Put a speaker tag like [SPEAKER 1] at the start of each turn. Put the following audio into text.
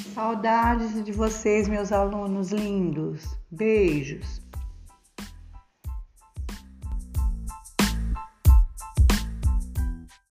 [SPEAKER 1] Saudades de vocês, meus alunos lindos. Beijos.